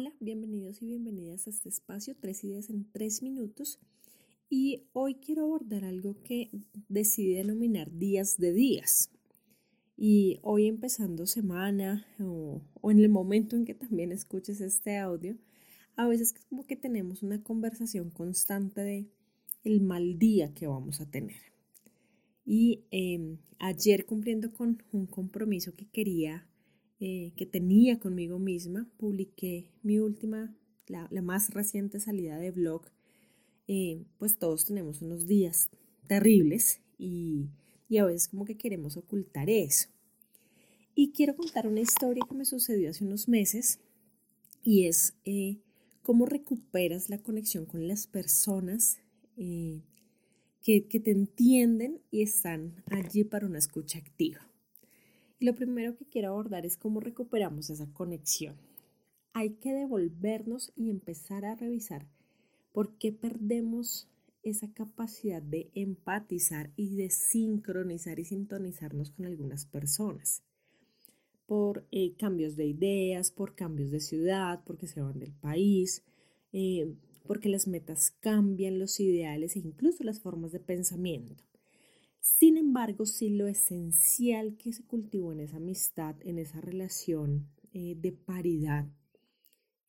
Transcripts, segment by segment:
Hola, bienvenidos y bienvenidas a este espacio, tres ideas en tres minutos. Y hoy quiero abordar algo que decidí denominar días de días. Y hoy empezando semana o, en el momento en que también escuches este audio, a veces es como que tenemos una conversación constante de el mal día que vamos a tener. Y em, ayer cumpliendo con un compromiso que quería eh, que tenía conmigo misma, publiqué mi última, la, más reciente salida de blog. Eh, pues todos tenemos unos días terribles y, y a veces como que queremos ocultar eso. Y quiero contar una historia que me sucedió hace unos meses y es eh, cómo recuperas la conexión con las personas que, que, te entienden y están allí para una escucha activa. Y lo primero que quiero abordar es cómo recuperamos esa conexión. Hay que devolvernos y empezar a revisar por qué perdemos esa capacidad de empatizar y de sincronizar y sintonizarnos con algunas personas. Por eh, cambios de ideas, por cambios de ciudad, porque se van del país, eh, porque las metas cambian, los ideales e incluso las formas de pensamiento. Sin embargo, sí lo esencial que se cultivó en esa amistad, en esa relación eh, de paridad,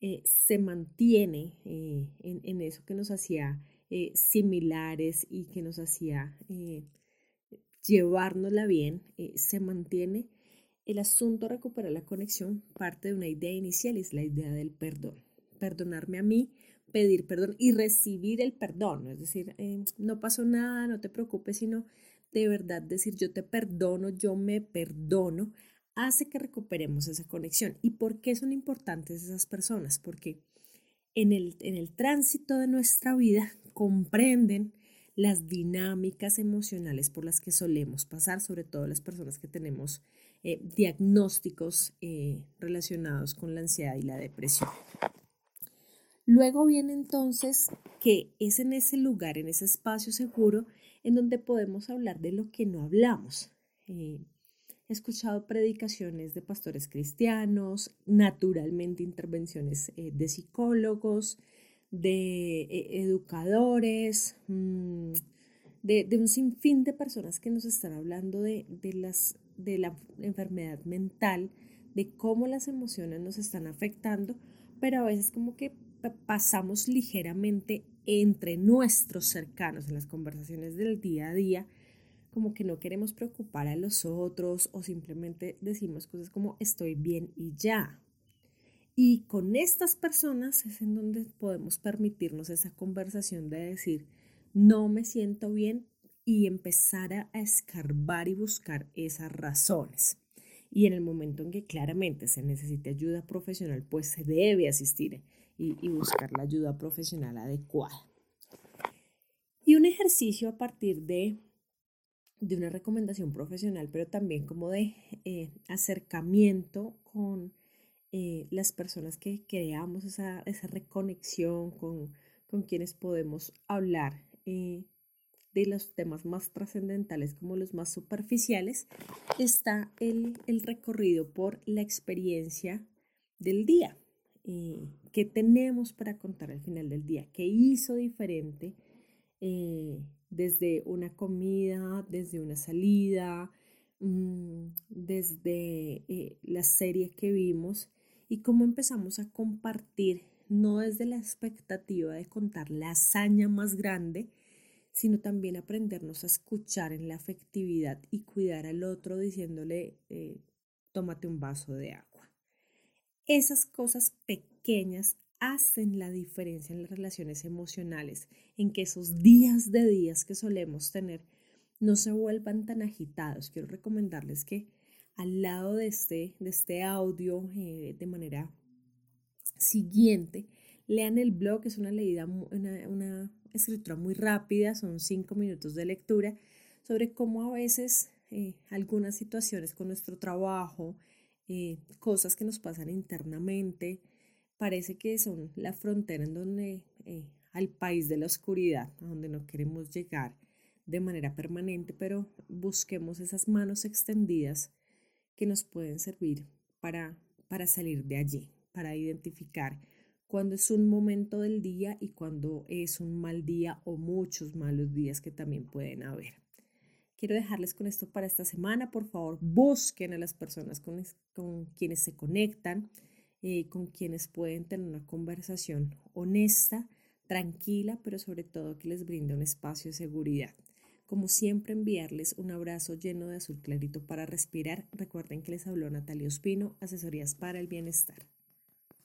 eh, se mantiene eh, en, eso que nos hacía similares y que nos hacía llevárnosla bien, se mantiene. El asunto recuperar la conexión parte de una idea inicial es la idea del perdón. Perdonarme a mí, pedir perdón y recibir el perdón. Es decir, no pasó nada, no te preocupes, sino de verdad decir yo te perdono, yo me perdono, hace que recuperemos esa conexión. ¿Y por qué son importantes esas personas? Porque en el, en el tránsito de nuestra vida comprenden las dinámicas emocionales por las que solemos pasar, sobre todo las personas que tenemos eh, diagnósticos eh, relacionados con la ansiedad y la depresión. Luego viene entonces que es en ese lugar, en ese espacio seguro, en donde podemos hablar de lo que no hablamos. Eh, he escuchado predicaciones de pastores cristianos, naturalmente intervenciones eh, de psicólogos, de eh, educadores, mm, de, un sinfín de personas que nos están hablando de, la enfermedad mental, de cómo las emociones nos están afectando, pero a veces como que pasamos ligeramente entre nuestros cercanos en las conversaciones del día a día, como que no queremos preocupar a los otros o simplemente decimos cosas como estoy bien y ya. Y con estas personas es en donde podemos permitirnos esa conversación de decir, no me siento bien y empezar a, escarbar y buscar esas razones. Y en el momento en que claramente se necesite ayuda profesional, pues se debe asistir y, buscar la ayuda profesional adecuada. Y un ejercicio a partir de, de una recomendación profesional, pero también como de eh, acercamiento con eh, las personas que creamos esa, esa reconexión con, con, quienes podemos hablar eh, de los temas más trascendentales como los más superficiales, está el, el recorrido por la experiencia del día. Eh, qué tenemos para contar al final del día, qué hizo diferente eh, desde una comida, desde una salida, mm, desde eh, la serie que vimos y cómo empezamos a compartir, no desde la expectativa de contar la hazaña más grande, sino también aprendernos a escuchar en la afectividad y cuidar al otro diciéndole, tómate un vaso de agua. Esas cosas pequeñas hacen la diferencia en las relaciones emocionales, en que esos días de días que solemos tener no se vuelvan tan agitados. Quiero recomendarles que al lado de este, de este audio, eh, de manera siguiente, lean el blog, es una leída, una, una, escritura muy rápida, son cinco minutos de lectura, sobre cómo a veces eh, algunas situaciones con nuestro trabajo, eh, cosas que nos pasan internamente, parece que son la frontera en donde, eh, al país de la oscuridad, a donde no queremos llegar de manera permanente, pero busquemos esas manos extendidas que nos pueden servir para, para salir de allí, para identificar cuando es un momento del día y cuando es un mal día o muchos malos días que también pueden haber. Quiero dejarles con esto para esta semana. Por favor, busquen a las personas con, quienes se conectan, eh, con quienes pueden tener una conversación honesta, tranquila, pero sobre todo que les brinde un espacio de seguridad. Como siempre, enviarles un abrazo lleno de azul clarito para respirar. Recuerden que les habló Natalia Ospino, Asesorías para el Bienestar.